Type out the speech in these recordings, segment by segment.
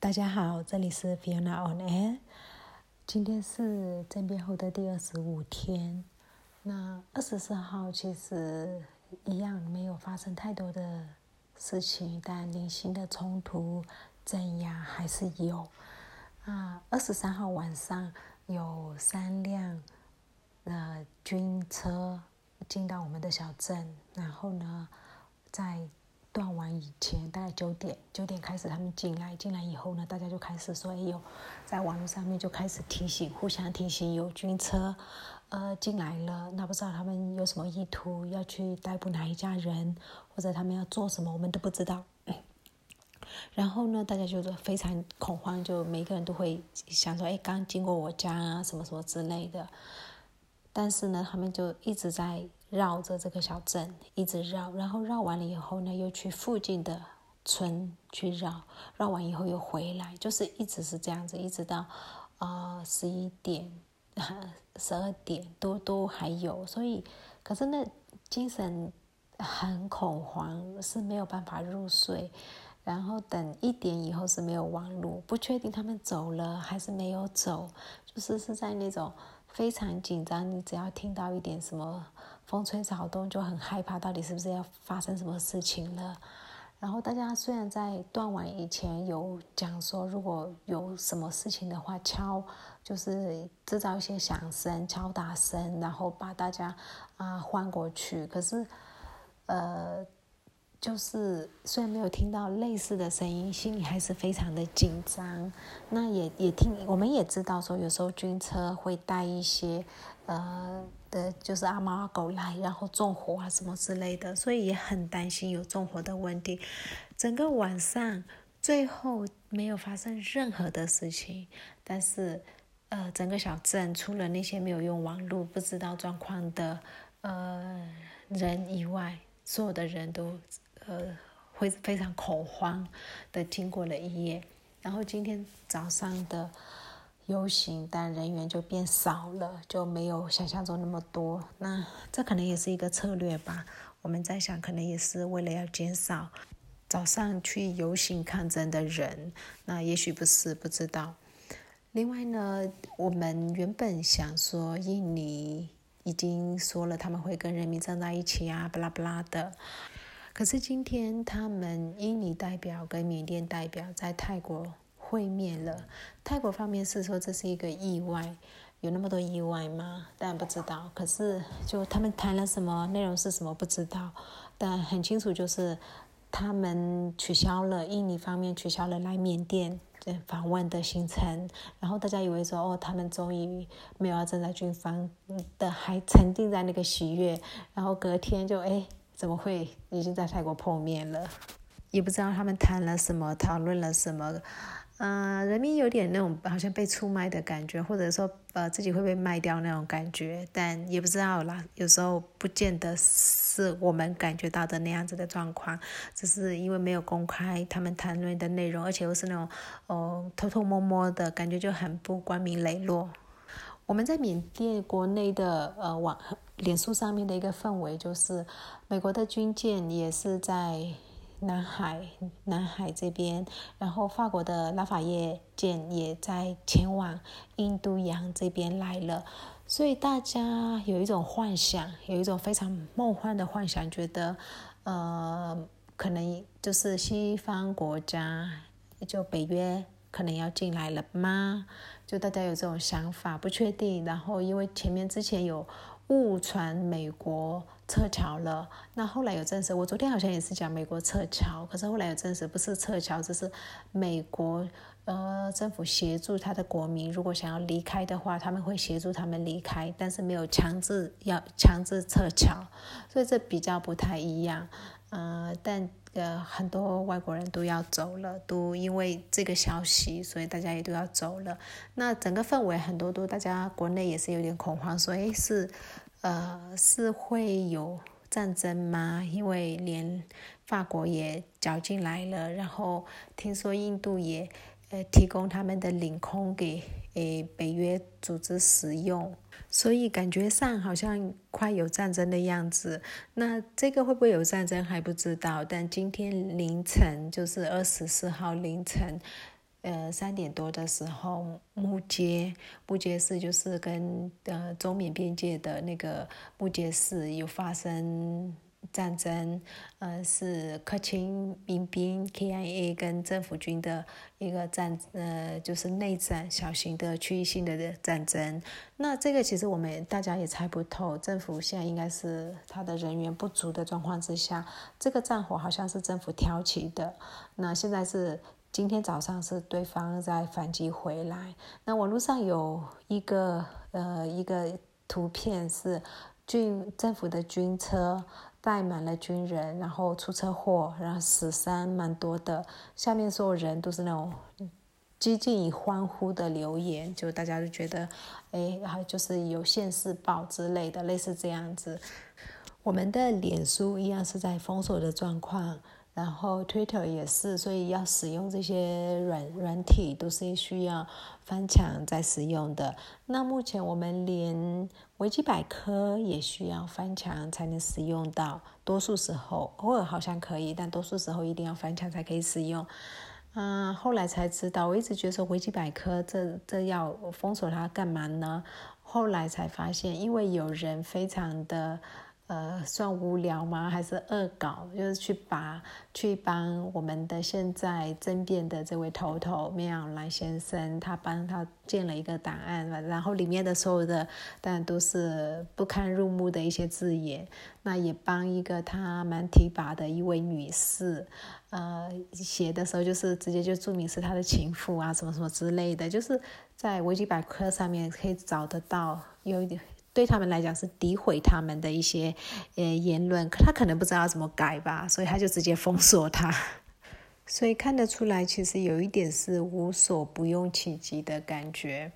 大家好，这里是 Fiona on Air。今天是政变后的第二十五天。那二十四号其实一样没有发生太多的事情，但零星的冲突镇压还是有。啊，二十三号晚上有三辆呃军车进到我们的小镇，然后呢，在。断完以前，大概九点，九点开始他们进来，进来以后呢，大家就开始说：“哎呦，在网络上面就开始提醒，互相提醒有军车，呃，进来了。那不知道他们有什么意图，要去逮捕哪一家人，或者他们要做什么，我们都不知道。然后呢，大家就是非常恐慌，就每个人都会想说：哎，刚经过我家啊，什么什么之类的。但是呢，他们就一直在。绕着这个小镇一直绕，然后绕完了以后呢，又去附近的村去绕，绕完以后又回来，就是一直是这样子，一直到啊十一点、十二点都都还有。所以，可是那精神很恐慌，是没有办法入睡。然后等一点以后是没有网络，不确定他们走了还是没有走，就是是在那种非常紧张。你只要听到一点什么。风吹草动就很害怕，到底是不是要发生什么事情了？然后大家虽然在断网以前有讲说，如果有什么事情的话，敲就是制造一些响声、敲打声，然后把大家啊换过去。可是，呃。就是虽然没有听到类似的声音，心里还是非常的紧张。那也也听，我们也知道说，有时候军车会带一些，呃的，就是阿猫阿狗来，然后纵火啊什么之类的，所以也很担心有纵火的问题。整个晚上最后没有发生任何的事情，但是，呃，整个小镇除了那些没有用网络、不知道状况的呃人以外，所有的人都。呃，会非常恐慌的经过了一夜，然后今天早上的游行，但人员就变少了，就没有想象中那么多。那这可能也是一个策略吧。我们在想，可能也是为了要减少早上去游行抗争的人。那也许不是，不知道。另外呢，我们原本想说，印尼已经说了他们会跟人民站在一起啊，巴拉巴拉的。可是今天，他们印尼代表跟缅甸代表在泰国会面了。泰国方面是说这是一个意外，有那么多意外吗？当然不知道。可是就他们谈了什么内容是什么不知道，但很清楚就是他们取消了印尼方面取消了来缅甸访问的行程。然后大家以为说哦，他们终于没有要站在军方的，还沉浸在那个喜悦。然后隔天就哎。怎么会已经在泰国碰面了？也不知道他们谈了什么，讨论了什么。嗯，人民有点那种好像被出卖的感觉，或者说呃自己会被卖掉那种感觉，但也不知道啦。有时候不见得是我们感觉到的那样子的状况，只是因为没有公开他们谈论的内容，而且又是那种哦偷偷摸摸的感觉，就很不光明磊落。我们在缅甸国内的呃网脸书上面的一个氛围，就是美国的军舰也是在南海南海这边，然后法国的拉法叶舰也在前往印度洋这边来了，所以大家有一种幻想，有一种非常梦幻的幻想，觉得呃可能就是西方国家就北约。可能要进来了吗？就大家有这种想法，不确定。然后因为前面之前有误传美国撤侨了，那后来有证实。我昨天好像也是讲美国撤侨，可是后来有证实不是撤侨，只是美国呃政府协助他的国民，如果想要离开的话，他们会协助他们离开，但是没有强制要强制撤侨，所以这比较不太一样。呃，但。呃，很多外国人都要走了，都因为这个消息，所以大家也都要走了。那整个氛围很多都，大家国内也是有点恐慌，说诶是，呃是会有战争吗？因为连法国也搅进来了，然后听说印度也呃提供他们的领空给诶北约组织使用。所以感觉上好像快有战争的样子，那这个会不会有战争还不知道。但今天凌晨就是二十四号凌晨，呃三点多的时候，木街木街市就是跟呃中缅边界的那个木街市有发生。战争，呃，是克钦民兵 KIA 跟政府军的一个战，呃，就是内战，小型的区域性的战争。那这个其实我们大家也猜不透，政府现在应该是他的人员不足的状况之下，这个战火好像是政府挑起的。那现在是今天早上是对方在反击回来。那网络上有一个呃一个图片是军政府的军车。带满了军人，然后出车祸，然后死伤蛮多的。下面所有人都是那种激进以欢呼的留言，就大家都觉得，哎，好就是有现世报之类的，类似这样子。我们的脸书一样是在封锁的状况。然后 Twitter 也是，所以要使用这些软软体都是需要翻墙再使用的。那目前我们连维基百科也需要翻墙才能使用到，多数时候偶尔好像可以，但多数时候一定要翻墙才可以使用。嗯，后来才知道，我一直觉得说维基百科这这要封锁它干嘛呢？后来才发现，因为有人非常的。呃，算无聊吗？还是恶搞？就是去把去帮我们的现在争辩的这位头头妙兰先生，他帮他建了一个档案，然后里面的所有的当然都是不堪入目的一些字眼。那也帮一个他蛮提拔的一位女士，呃，写的时候就是直接就注明是他的情妇啊，什么什么之类的，就是在维基百科上面可以找得到，有一点。对他们来讲是诋毁他们的一些呃言论，可他可能不知道怎么改吧，所以他就直接封锁他。所以看得出来，其实有一点是无所不用其极的感觉。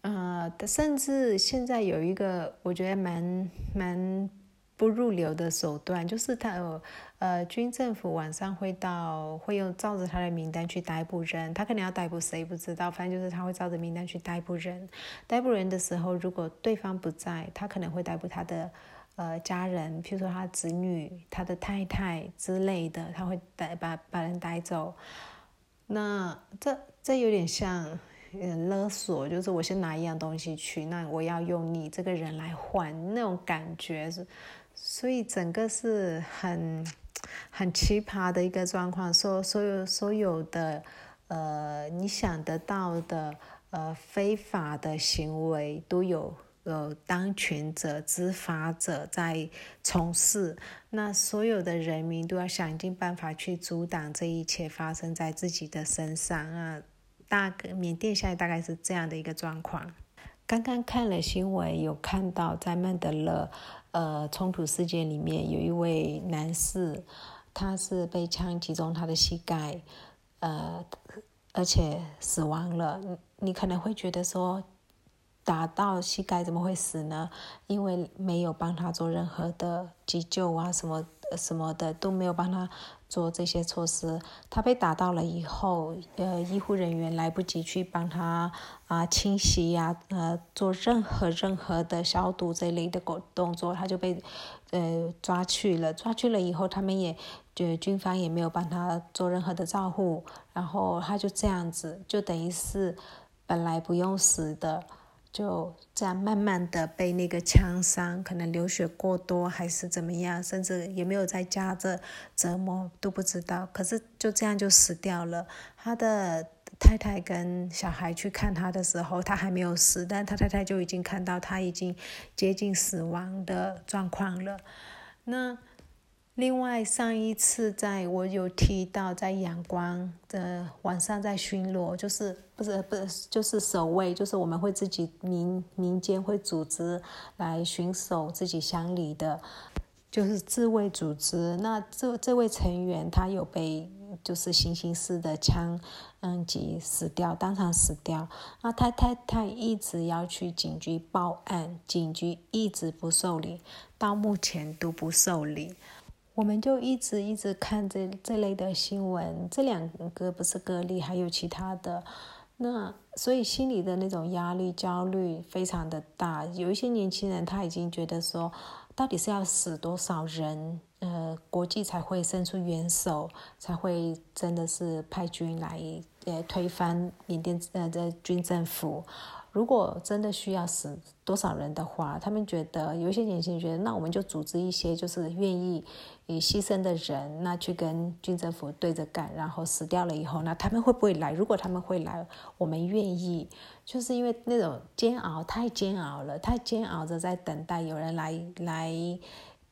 呃，甚至现在有一个我觉得蛮蛮不入流的手段，就是他有。呃，军政府晚上会到，会用照着他的名单去逮捕人。他可能要逮捕谁不知道，反正就是他会照着名单去逮捕人。逮捕人的时候，如果对方不在，他可能会逮捕他的呃家人，譬如说他子女、他的太太之类的，他会逮把把人带走。那这这有点像勒索，就是我先拿一样东西去，那我要用你这个人来换那种感觉是，所以整个是很。很奇葩的一个状况，说所有所有的，呃，你想得到的，呃，非法的行为都有呃当权者、执法者在从事，那所有的人民都要想尽办法去阻挡这一切发生在自己的身上啊！大缅甸现在大概是这样的一个状况。刚刚看了新闻，有看到在曼德勒。呃，冲突事件里面有一位男士，他是被枪击中他的膝盖，呃，而且死亡了。你你可能会觉得说，打到膝盖怎么会死呢？因为没有帮他做任何的急救啊，什么什么的都没有帮他。做这些措施，他被打到了以后，呃，医护人员来不及去帮他啊清洗呀，呃，做任何任何的消毒这类的动动作，他就被呃抓去了。抓去了以后，他们也就军方也没有帮他做任何的照护，然后他就这样子，就等于是本来不用死的。就这样慢慢的被那个枪伤，可能流血过多还是怎么样，甚至也没有在家这折磨都不知道。可是就这样就死掉了。他的太太跟小孩去看他的时候，他还没有死，但他太太就已经看到他已经接近死亡的状况了。那。另外，上一次在我有提到，在阳光的晚上在巡逻，就是不是不是就是守卫，就是我们会自己民民间会组织来巡守自己乡里的，就是自卫组织。那这这位成员他有被就是行刑式的枪嗯击死掉，当场死掉。那他太太一直要去警局报案，警局一直不受理，到目前都不受理。我们就一直一直看这这类的新闻，这两个不是个例，还有其他的，那所以心里的那种压力、焦虑非常的大。有一些年轻人他已经觉得说，到底是要死多少人，呃，国际才会伸出援手，才会真的是派军来呃推翻缅甸呃的军政府。如果真的需要死多少人的话，他们觉得有一些年轻人觉得，那我们就组织一些就是愿意以牺牲的人，那去跟军政府对着干，然后死掉了以后，那他们会不会来？如果他们会来，我们愿意，就是因为那种煎熬太煎熬了，太煎熬着在等待有人来来。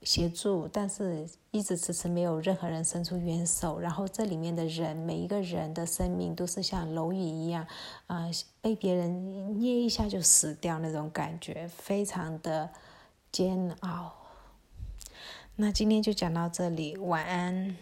协助，但是一直迟迟没有任何人伸出援手。然后这里面的人，每一个人的生命都是像蝼蚁一样，啊，被别人捏一下就死掉那种感觉，非常的煎熬。那今天就讲到这里，晚安。